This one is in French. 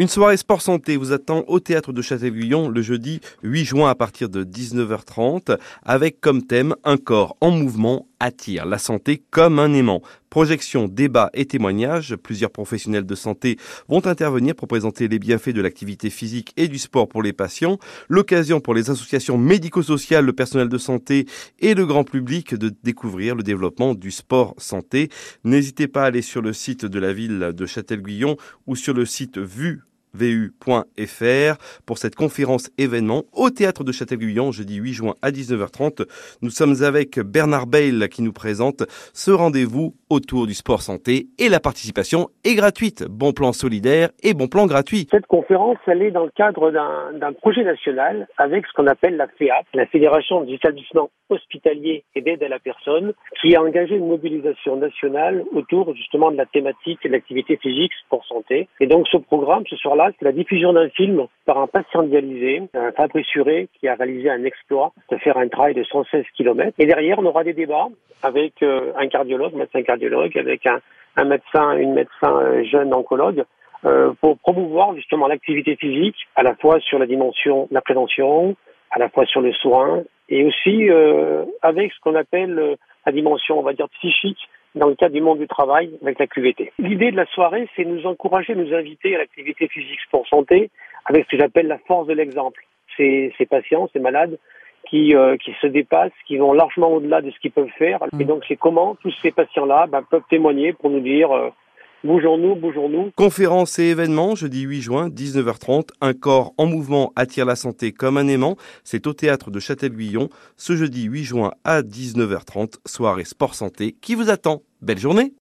Une soirée sport santé vous attend au théâtre de Châtel-Guyon le jeudi 8 juin à partir de 19h30 avec comme thème un corps en mouvement attire la santé comme un aimant. Projection, débat et témoignages, plusieurs professionnels de santé vont intervenir pour présenter les bienfaits de l'activité physique et du sport pour les patients, l'occasion pour les associations médico-sociales, le personnel de santé et le grand public de découvrir le développement du sport santé. N'hésitez pas à aller sur le site de la ville de Châtel-Guyon ou sur le site Vue vu.fr pour cette conférence événement au théâtre de Châtel-Guyon jeudi 8 juin à 19h30. Nous sommes avec Bernard Bayle qui nous présente ce rendez-vous autour du sport santé et la participation est gratuite. Bon plan solidaire et bon plan gratuit. Cette conférence, elle est dans le cadre d'un projet national avec ce qu'on appelle la FEAP, la Fédération des établissements hospitaliers et d'aide à la personne, qui a engagé une mobilisation nationale autour justement de la thématique de l'activité physique sport santé. Et donc ce programme, ce c'est la diffusion d'un film par un patient dialysé, un Fabrice Suré, qui a réalisé un exploit de faire un travail de 116 km. Et derrière, on aura des débats avec euh, un cardiologue, un médecin cardiologue, avec un, médecin, une médecin euh, jeune oncologue, euh, pour promouvoir justement l'activité physique, à la fois sur la dimension de la prévention, à la fois sur le soin, et aussi avec ce qu'on appelle la dimension, on va dire, psychique dans le cadre du monde du travail avec la QVT. L'idée de la soirée, c'est nous encourager, nous inviter à l'activité physique sport santé avec ce que j'appelle la force de l'exemple. Ces, ces patients, ces malades qui, euh, qui se dépassent, qui vont largement au-delà de ce qu'ils peuvent faire. Et donc, c'est comment tous ces patients-là ben, peuvent témoigner pour nous dire euh, Bougeons-nous, bougeons-nous. Conférence et événements, jeudi 8 juin, 19h30. Un corps en mouvement attire la santé comme un aimant. C'est au théâtre de Châtel-Guyon, ce jeudi 8 juin à 19h30. Soirée sport santé qui vous attend. Belle journée!